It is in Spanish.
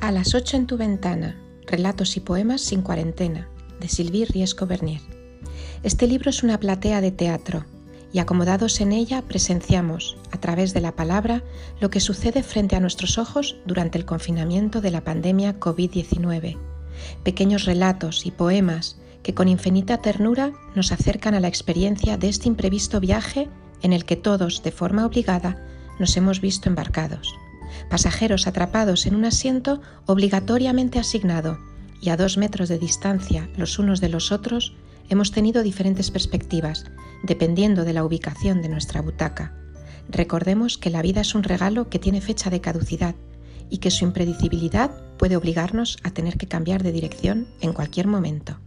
A las 8 en tu ventana, relatos y poemas sin cuarentena, de Sylvie Riesco Bernier. Este libro es una platea de teatro y acomodados en ella presenciamos, a través de la palabra, lo que sucede frente a nuestros ojos durante el confinamiento de la pandemia COVID-19. Pequeños relatos y poemas que con infinita ternura nos acercan a la experiencia de este imprevisto viaje en el que todos, de forma obligada, nos hemos visto embarcados. Pasajeros atrapados en un asiento obligatoriamente asignado y a dos metros de distancia los unos de los otros, hemos tenido diferentes perspectivas, dependiendo de la ubicación de nuestra butaca. Recordemos que la vida es un regalo que tiene fecha de caducidad y que su impredecibilidad puede obligarnos a tener que cambiar de dirección en cualquier momento.